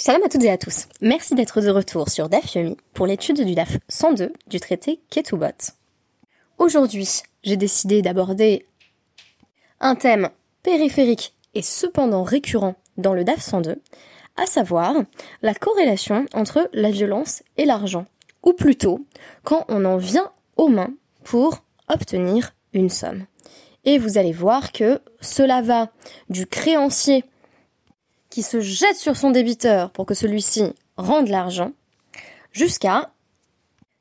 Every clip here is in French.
Salam à toutes et à tous. Merci d'être de retour sur DAF Yomi pour l'étude du DAF 102 du traité Ketubot. Aujourd'hui, j'ai décidé d'aborder un thème périphérique et cependant récurrent dans le DAF 102, à savoir la corrélation entre la violence et l'argent, ou plutôt quand on en vient aux mains pour obtenir une somme. Et vous allez voir que cela va du créancier qui se jette sur son débiteur pour que celui-ci rende l'argent, jusqu'à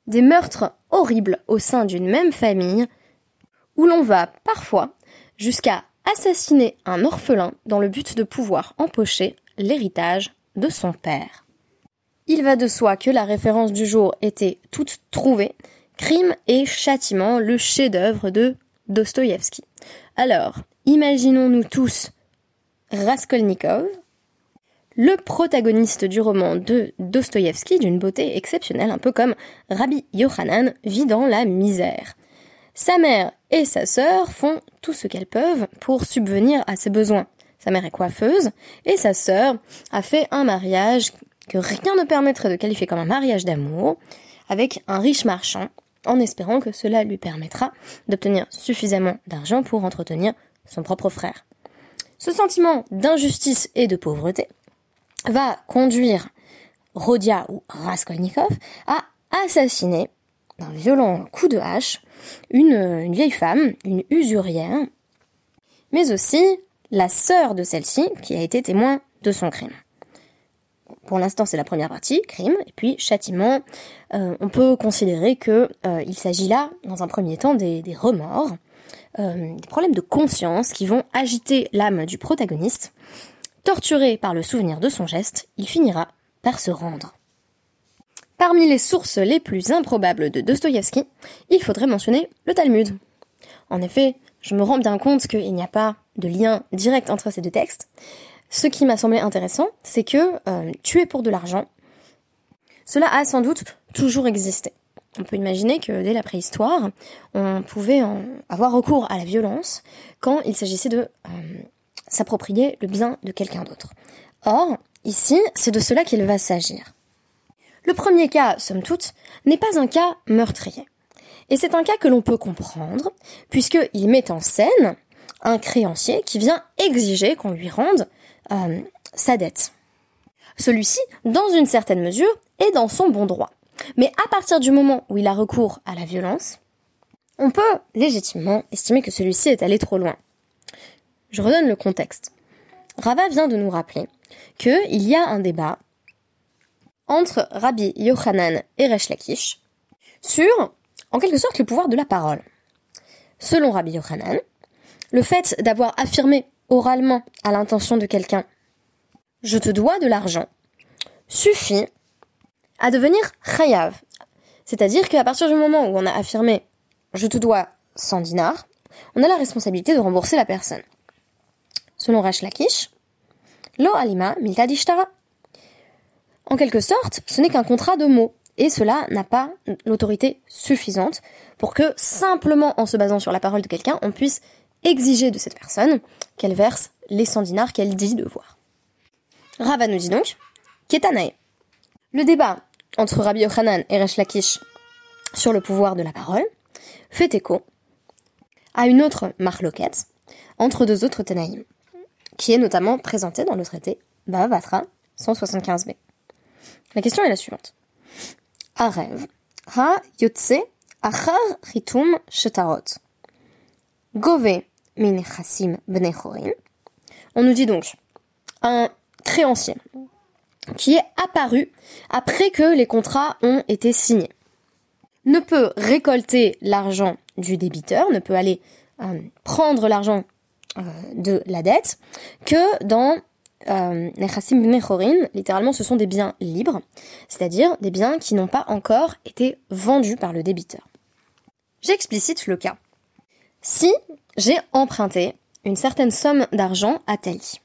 des meurtres horribles au sein d'une même famille, où l'on va parfois jusqu'à assassiner un orphelin dans le but de pouvoir empocher l'héritage de son père. Il va de soi que la référence du jour était toute trouvée, Crime et châtiment, le chef-d'œuvre de Dostoïevski. Alors, imaginons-nous tous Raskolnikov, le protagoniste du roman de Dostoïevski d'une beauté exceptionnelle, un peu comme Rabbi Yochanan vit dans la misère. Sa mère et sa sœur font tout ce qu'elles peuvent pour subvenir à ses besoins. Sa mère est coiffeuse et sa sœur a fait un mariage que rien ne permettrait de qualifier comme un mariage d'amour avec un riche marchand en espérant que cela lui permettra d'obtenir suffisamment d'argent pour entretenir son propre frère. Ce sentiment d'injustice et de pauvreté va conduire Rodia ou Raskolnikov à assassiner d'un violent coup de hache une, vieille femme, une usurière, mais aussi la sœur de celle-ci qui a été témoin de son crime. Pour l'instant, c'est la première partie, crime, et puis châtiment. Euh, on peut considérer que euh, il s'agit là, dans un premier temps, des, remords, euh, des problèmes de conscience qui vont agiter l'âme du protagoniste Torturé par le souvenir de son geste, il finira par se rendre. Parmi les sources les plus improbables de Dostoïevski, il faudrait mentionner le Talmud. En effet, je me rends bien compte qu'il n'y a pas de lien direct entre ces deux textes. Ce qui m'a semblé intéressant, c'est que euh, tuer pour de l'argent, cela a sans doute toujours existé. On peut imaginer que dès la préhistoire, on pouvait avoir recours à la violence quand il s'agissait de euh, s'approprier le bien de quelqu'un d'autre. Or, ici, c'est de cela qu'il va s'agir. Le premier cas, somme toute, n'est pas un cas meurtrier. Et c'est un cas que l'on peut comprendre, puisqu'il met en scène un créancier qui vient exiger qu'on lui rende euh, sa dette. Celui-ci, dans une certaine mesure, est dans son bon droit. Mais à partir du moment où il a recours à la violence, on peut légitimement estimer que celui-ci est allé trop loin. Je redonne le contexte. Rava vient de nous rappeler qu'il y a un débat entre Rabbi Yochanan et Resh Lakish sur, en quelque sorte, le pouvoir de la parole. Selon Rabbi Yochanan, le fait d'avoir affirmé oralement à l'intention de quelqu'un je te dois de l'argent suffit à devenir chayav. C'est-à-dire qu'à partir du moment où on a affirmé je te dois 100 dinars, on a la responsabilité de rembourser la personne. Selon Rash Lakish, Lo alima milta dishtara. En quelque sorte, ce n'est qu'un contrat de mots, et cela n'a pas l'autorité suffisante pour que, simplement en se basant sur la parole de quelqu'un, on puisse exiger de cette personne qu'elle verse les 100 dinars qu'elle dit devoir. Rava nous dit donc, Ketanae. Le débat entre Rabbi Yochanan et Resh Lakish sur le pouvoir de la parole fait écho à une autre marloquette entre deux autres Tanaïm qui est notamment présenté dans le traité Bavatra 175b. La question est la suivante. Arev, ha yotse achar ritum shetarot. Gove min chassim On nous dit donc un créancier qui est apparu après que les contrats ont été signés ne peut récolter l'argent du débiteur, ne peut aller euh, prendre l'argent de la dette que dans euh, littéralement ce sont des biens libres, c'est-à-dire des biens qui n'ont pas encore été vendus par le débiteur. J'explicite le cas. Si j'ai emprunté une certaine somme d'argent à Tali,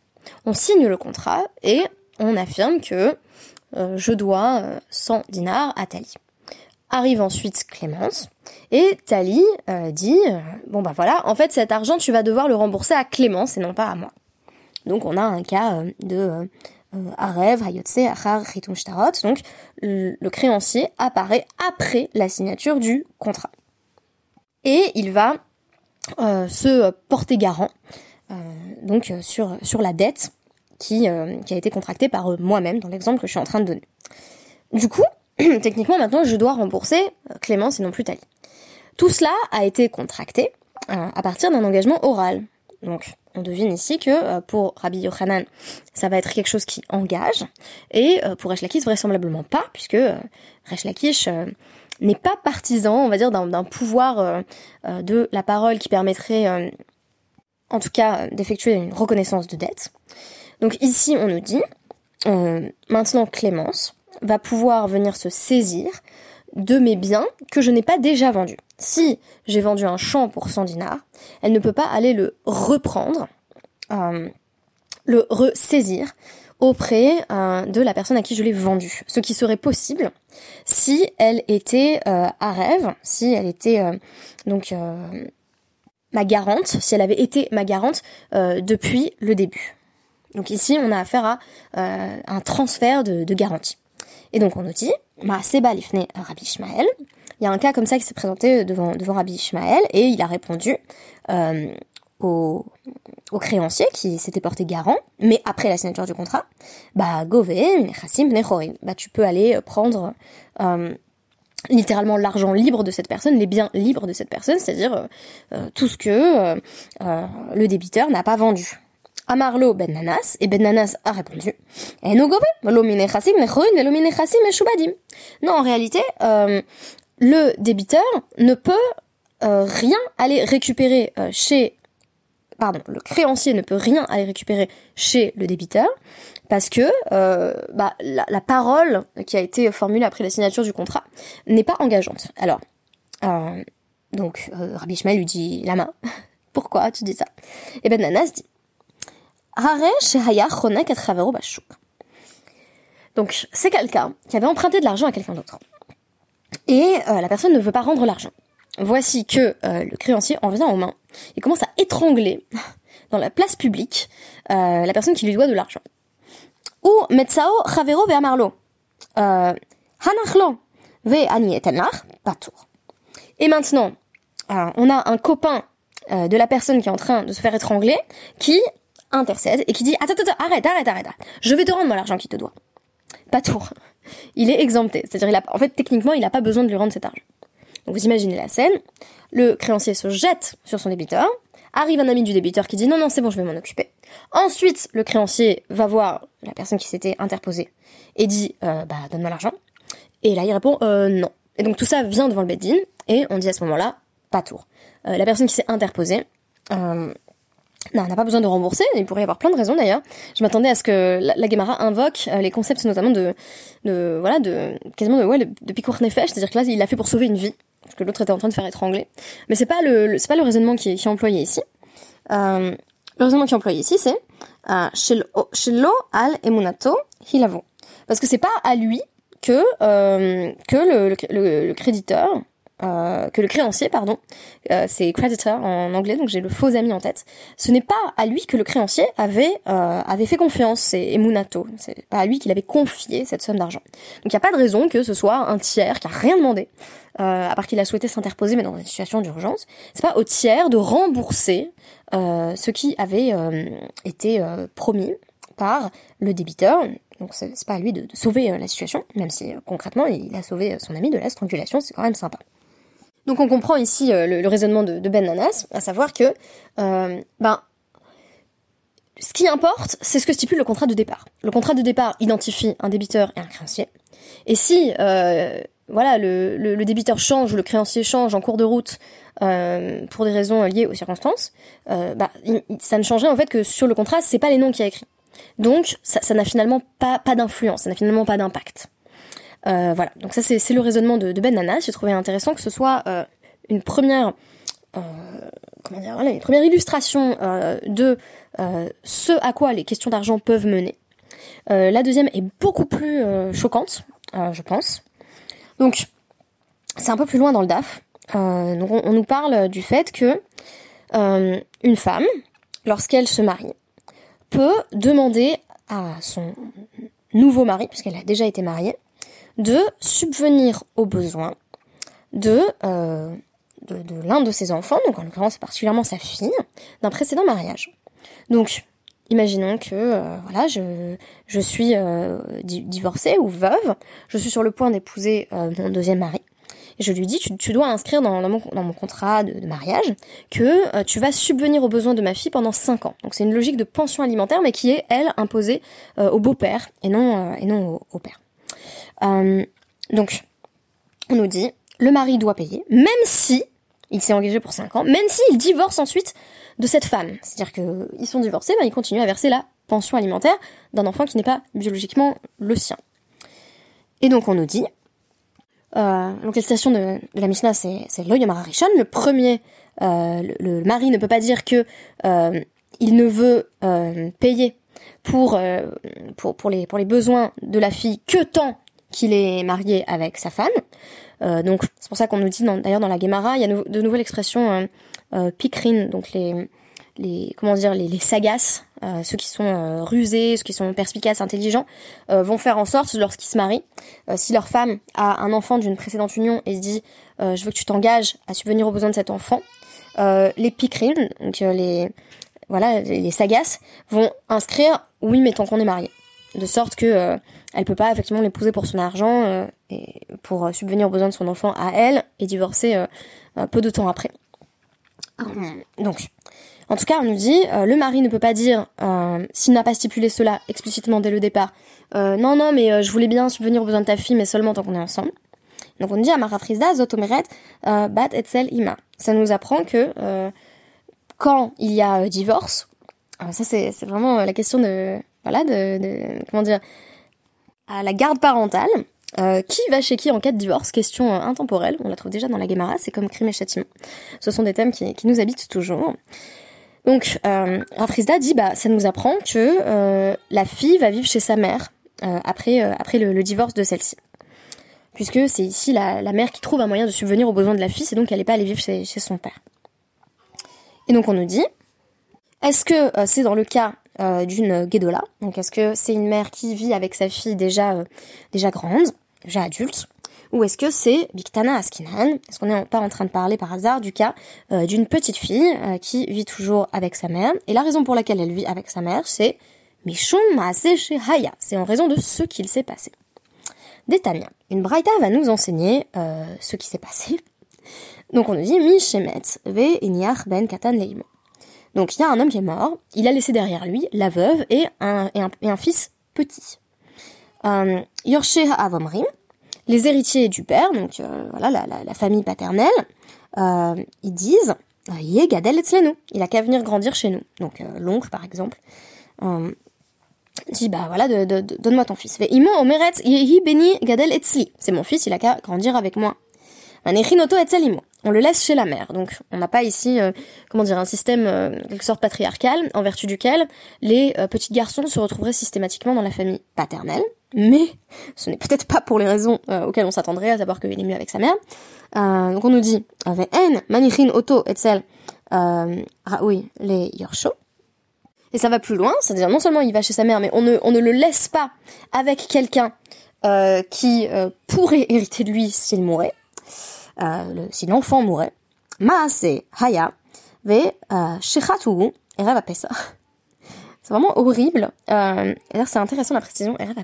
on signe le contrat et on affirme que euh, je dois 100 dinars à Tali. Arrive ensuite Clémence et Tali euh, dit euh, bon bah voilà en fait cet argent tu vas devoir le rembourser à Clémence et non pas à moi. Donc on a un cas euh, de Arev, Hayotse, Achar, Shtarot. Donc le créancier apparaît après la signature du contrat. Et il va se porter garant donc sur, sur la dette qui, qui a été contractée par moi-même dans l'exemple que je suis en train de donner. Du coup, techniquement maintenant je dois rembourser Clémence et non plus Tali. Tout cela a été contracté à partir d'un engagement oral. Donc on devine ici que euh, pour Rabbi Yochanan, ça va être quelque chose qui engage, et euh, pour Resh vraisemblablement pas, puisque euh, Resh Lakish n'est pas partisan, on va dire, d'un pouvoir de la parole qui permettrait, en tout cas, d'effectuer une reconnaissance de dette. Donc ici, on nous dit, maintenant Clémence va pouvoir venir se saisir de mes biens que je n'ai pas déjà vendus. Si j'ai vendu un champ pour 100 dinars, elle ne peut pas aller le reprendre, euh, le ressaisir auprès euh, de la personne à qui je l'ai vendu. Ce qui serait possible si elle était euh, à rêve, si elle était donc ma garante, si elle avait été ma garante depuis le début. Donc ici, on a affaire à un transfert de, de garantie. Et donc on nous dit, Ma Seba Lifne Rabbi Ishmael. Il y a un cas comme ça qui s'est présenté devant, devant Rabbi Ishmael et il a répondu euh, au, au, créancier qui s'était porté garant, mais après la signature du contrat, bah Gove, bah tu peux aller prendre euh, littéralement l'argent libre de cette personne, les biens libres de cette personne, c'est-à-dire euh, euh tout ce que euh, euh, le débiteur n'a pas vendu. Amarlo Ben Nanas, et Ben Nanas a répondu Non, en réalité, euh, le débiteur ne peut euh, rien aller récupérer euh, chez pardon, le créancier ne peut rien aller récupérer chez le débiteur parce que bah, la, parole qui a été formulée après la signature du contrat n'est pas engageante. Alors, donc Rabbi Ishmael lui dit la main. Pourquoi tu dis ça? Et Ben Nanas dit donc c'est quelqu'un qui avait emprunté de l'argent à quelqu'un d'autre. Et euh, la personne ne veut pas rendre l'argent. Voici que euh, le créancier en vient aux mains et commence à étrangler dans la place publique euh, la personne qui lui doit de l'argent. Ou Metsao Chavero ve Amarlo. Ve Ani Patour. Et maintenant, on a un copain de la personne qui est en train de se faire étrangler qui intercède et qui dit attends, attends, arrête, arrête, arrête, je vais te rendre moi l'argent qu'il te doit. Pas tour. Il est exempté. C'est-à-dire, il a, en fait, techniquement, il n'a pas besoin de lui rendre cet argent. Donc vous imaginez la scène. Le créancier se jette sur son débiteur. Arrive un ami du débiteur qui dit non, non, c'est bon, je vais m'en occuper. Ensuite, le créancier va voir la personne qui s'était interposée et dit euh, bah donne-moi l'argent. Et là, il répond euh, non. Et donc tout ça vient devant le beddin et on dit à ce moment-là pas tour. Euh, la personne qui s'est interposée non, on n'a pas besoin de rembourser, il pourrait y avoir plein de raisons d'ailleurs. Je m'attendais à ce que la, la Gemara invoque euh, les concepts notamment de, de voilà, de quasiment de ouais, de, de c'est-à-dire que là il l'a fait pour sauver une vie, parce que l'autre était en train de faire étrangler. Mais c'est pas le, c'est pas le raisonnement qui est, employé ici. Euh, le raisonnement qui est employé ici, c'est euh, shelo al emunato hilavo, parce que c'est pas à lui que euh, que le, le, le créditeur euh, que le créancier, pardon, euh, c'est creditor en anglais, donc j'ai le faux ami en tête. Ce n'est pas à lui que le créancier avait euh, avait fait confiance, c'est Emunato. C'est pas à lui qu'il avait confié cette somme d'argent. Donc il n'y a pas de raison que ce soit un tiers qui a rien demandé, à part qu'il a souhaité s'interposer, mais dans une situation d'urgence. C'est pas au tiers de rembourser ce qui avait été promis par le débiteur. Donc c'est pas à lui de sauver la situation, même si concrètement il a sauvé son ami de la strangulation, c'est quand même sympa. Donc on comprend ici euh, le, raisonnement de, Ben Nanas, à savoir que euh, ben ce qui importe, c'est ce que stipule le contrat de départ. Le contrat de départ identifie un débiteur et un créancier. Et si euh, voilà le, débiteur change ou le créancier change en cours de route pour des raisons liées aux circonstances, bah, ça ne changerait en fait que sur le contrat, c'est pas les noms qui a écrit. Donc ça n'a finalement pas d'influence, ça n'a finalement pas d'impact. Euh, voilà, donc ça c'est le raisonnement de, Ben Nanas. J'ai trouvé intéressant que ce soit euh, une première, euh, une première illustration de ce à quoi les questions d'argent peuvent mener. la deuxième est beaucoup plus choquante, je pense. Donc c'est un peu plus loin dans le DAF. on, on, nous parle du fait que une femme, lorsqu'elle se marie, peut demander à son nouveau mari, puisqu'elle a déjà été mariée, de subvenir aux besoins de, euh, de, de l'un de ses enfants, donc en l'occurrence particulièrement sa fille, d'un précédent mariage. Donc, imaginons que euh, voilà, je, je suis euh, divorcée ou veuve, je suis sur le point d'épouser euh, mon deuxième mari. Et je lui dis, tu, tu dois inscrire dans, dans, mon, dans mon contrat de, mariage que euh, tu vas subvenir aux besoins de ma fille pendant 5 ans. Donc c'est une logique de pension alimentaire, mais qui est, elle, imposée au beau-père et non, et non au, au père. Donc, on nous dit, le mari doit payer, même si il s'est engagé pour 5 ans, même s'il divorce ensuite de cette femme. C'est-à-dire qu'ils sont divorcés, ben, ils continuent à verser la pension alimentaire d'un enfant qui n'est pas biologiquement le sien. Et donc on nous dit, euh, donc la citation de, la Mishnah c'est, c'est Rishon, le premier, euh, le, mari ne peut pas dire que euh, il ne veut euh, payer pour, euh, pour, pour, les, pour les besoins de la fille que tant qu'il est marié avec sa femme. Euh, donc c'est pour ça qu'on nous dit d'ailleurs dans la Gemara, il y a de nouvelles expressions euh, euh, donc les les comment dire les, les sagaces, ceux qui sont rusés, ceux qui sont perspicaces, intelligents, vont faire en sorte lorsqu'ils se marient, si leur femme a un enfant d'une précédente union et se dit je veux que tu t'engages à subvenir aux besoins de cet enfant, les pikrin, donc les voilà les, sagaces vont inscrire oui mais tant qu'on est marié, de sorte que elle peut pas effectivement l'épouser pour son argent et pour subvenir aux besoins de son enfant à elle et divorcer peu de temps après. Donc, en tout cas, on nous dit, euh, le mari ne peut pas dire, euh, s'il n'a pas stipulé cela explicitement dès le départ, euh, non, non, mais je voulais bien subvenir aux besoins de ta fille, mais seulement tant qu'on est ensemble. Donc on nous dit, Amara Frisda, Zotomeret, Bat Etzel Ima. Ça nous apprend que quand il y a divorce, ça c'est vraiment la question de, voilà, de, comment dire, à la garde parentale, euh, qui va chez qui en cas de divorce? Question euh, intemporelle, on la trouve déjà dans la Gemara, c'est comme crime et châtiment. Ce sont des thèmes qui, nous habitent toujours. Donc, euh, dit, bah, ça nous apprend que euh, la fille va vivre chez sa mère euh, après, après le, divorce de celle-ci. Puisque c'est ici la, mère qui trouve un moyen de subvenir aux besoins de la fille, c'est donc qu'elle n'est pas allée vivre chez, son père. Et donc on nous dit, est-ce que c'est dans le cas d'une guédola? Donc est-ce que c'est une mère qui vit avec sa fille déjà, déjà grande déjà adulte? Ou est-ce que c'est Biktana Askinan? Est-ce qu'on n'est pas en train de parler par hasard du cas euh, d'une petite fille euh, qui vit toujours avec sa mère? Et la raison pour laquelle elle vit avec sa mère, c'est Mishum Haya. C'est en raison de ce qu'il s'est passé. Détania. Une braïta va nous enseigner euh, ce qui s'est passé. Donc on nous dit Mishemet ve Inyar ben Katan Leimo. Donc il y a un homme qui est mort, il a laissé derrière lui la veuve et un, et un, et un fils petit. Euh, Yorshe Avomrim, les héritiers du père, donc euh, voilà la, la, famille paternelle, euh, ils disent Yé Gadel Etzlenu, il a qu'à venir grandir chez nous. Donc l'oncle par exemple dit bah voilà donne-moi ton fils. Imo Omeret Yehi Beni Gadel Etzli, c'est mon fils, il a qu'à grandir avec moi. Anechinoto Etzelimo on le laisse chez la mère. Donc on n'a pas ici, euh, comment dire, un système euh, quelque sorte patriarcal en vertu duquel les euh, petits garçons se retrouveraient systématiquement dans la famille paternelle. Mais ce n'est peut-être pas pour les raisons euh, auxquelles on s'attendrait, à savoir qu'il est mieux avec sa mère. donc on nous dit avec N, Manichin, Otto, Etzel, oui, les Yorsho. Et ça va plus loin, c'est-à-dire non seulement il va chez sa mère, mais on ne, on ne le laisse pas avec quelqu'un qui pourrait hériter de lui s'il mourait euh, si l'enfant mourait, Maase Haya ve euh, Erev Pesach. C'est vraiment horrible. Euh, c'est intéressant la précision Erev.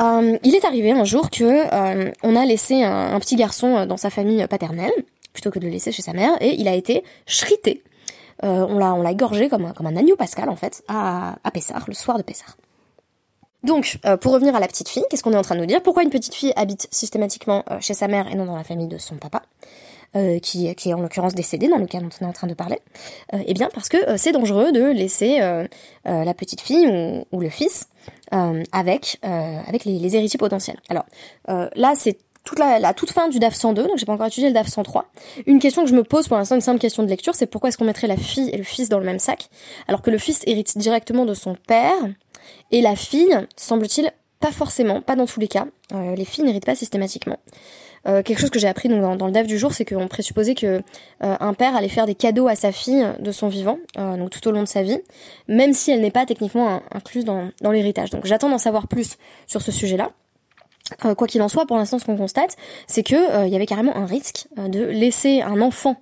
Euh, il est arrivé un jour que euh, on a laissé un, petit garçon dans sa famille paternelle plutôt que de le laisser chez sa mère et il a été shrité. Euh, on l'a on l'a égorgé comme un, comme un agneau pascal en fait à, à Pessah, le soir de Pessah. Donc, euh, pour revenir à la petite fille, qu'est-ce qu'on est en train de nous dire? Pourquoi une petite fille habite systématiquement euh, chez sa mère et non dans la famille de son papa euh, qui, est en l'occurrence décédé dans le cas dont on est en train de parler? Eh bien, parce que c'est dangereux de laisser la petite fille ou, le fils avec avec les, les, héritiers potentiels. Alors là, c'est toute la, la, toute fin du DAF 102, donc j'ai pas encore étudié le DAF 103. Une question que je me pose pour l'instant, une simple question de lecture, c'est pourquoi est-ce qu'on mettrait la fille et le fils dans le même sac, alors que le fils hérite directement de son père, et la fille, semble-t-il, pas forcément, pas dans tous les cas. les filles n'héritent pas systématiquement. quelque chose que j'ai appris dans, le DAF du jour, c'est qu'on présupposait que un père allait faire des cadeaux à sa fille de son vivant, donc tout au long de sa vie, même si elle n'est pas techniquement incluse dans, l'héritage. Donc j'attends d'en savoir plus sur ce sujet-là. Euh, quoi qu'il en soit, pour l'instant, ce qu'on constate, c'est que il euh, y avait carrément un risque euh, de laisser un enfant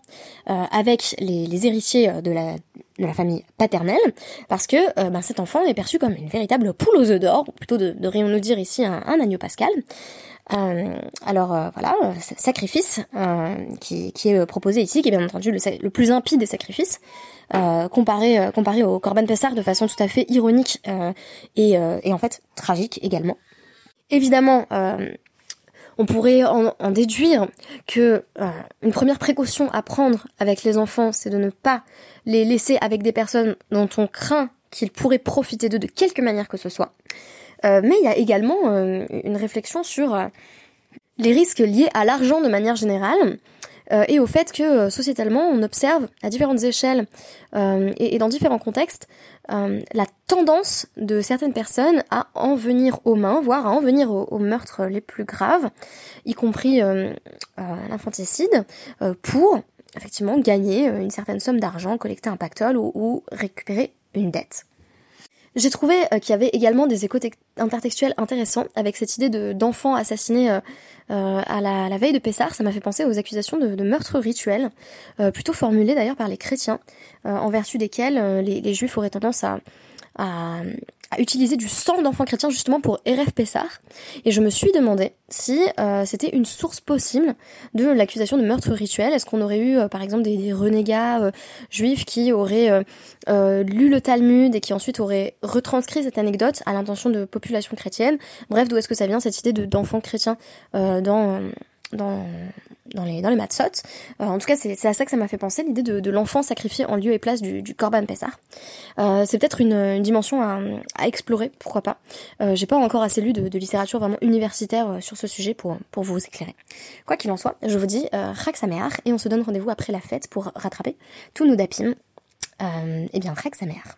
avec les, héritiers de la, de la famille paternelle, parce que ben, cet enfant est perçu comme une véritable poule aux œufs d'or, plutôt de, devrions-nous dire ici un, agneau pascal. alors voilà, sacrifice qui, qui, est proposé ici, qui est bien entendu le, plus impie des sacrifices, comparé, comparé au Corban Pessar de façon tout à fait ironique et, et en fait tragique également. Évidemment, euh, on pourrait en, déduire que euh, une première précaution à prendre avec les enfants, c'est de ne pas les laisser avec des personnes dont on craint qu'ils pourraient profiter d'eux de quelque manière que ce soit. Euh, mais il y a également une réflexion sur les risques liés à l'argent de manière générale euh, et au fait que euh, sociétalement on observe à différentes échelles euh, et, dans différents contextes la tendance de certaines personnes à en venir aux mains, voire à en venir aux, meurtres les plus graves, y compris l'infanticide, pour effectivement gagner une certaine somme d'argent, collecter un pactole ou récupérer une dette. J'ai trouvé euh, qu'il y avait également des échos intertextuels intéressants avec cette idée de d'enfants assassinés euh, euh, à la, veille de Pessar. Ça m'a fait penser aux accusations de, meurtre rituel, plutôt formulées d'ailleurs par les chrétiens, en vertu desquelles les, juifs auraient tendance à, à utiliser du sang d'enfants chrétiens justement pour RF Pessar. Et je me suis demandé si euh, c'était une source possible de l'accusation de meurtre rituel. Est-ce qu'on aurait eu euh, par exemple des, renégats euh, juifs qui auraient lu le Talmud et qui ensuite auraient retranscrit cette anecdote à l'intention de population chrétienne Bref, d'où est-ce que ça vient cette idée de d'enfants chrétiens dans dans, dans les, dans les matzot. Euh, en tout cas, c'est à ça que ça m'a fait penser, l'idée de, de l'enfant sacrifié en lieu et place du, du Korban Pessah. Euh, c'est peut-être une, une, dimension à, à, explorer, pourquoi pas. Euh, J'ai pas encore assez lu de, de, littérature vraiment universitaire euh, sur ce sujet pour, pour vous éclairer. Quoi qu'il en soit, je vous dis euh, et on se donne rendez-vous après la fête pour rattraper tous nos dapim. Euh, et bien, Chag Sameach.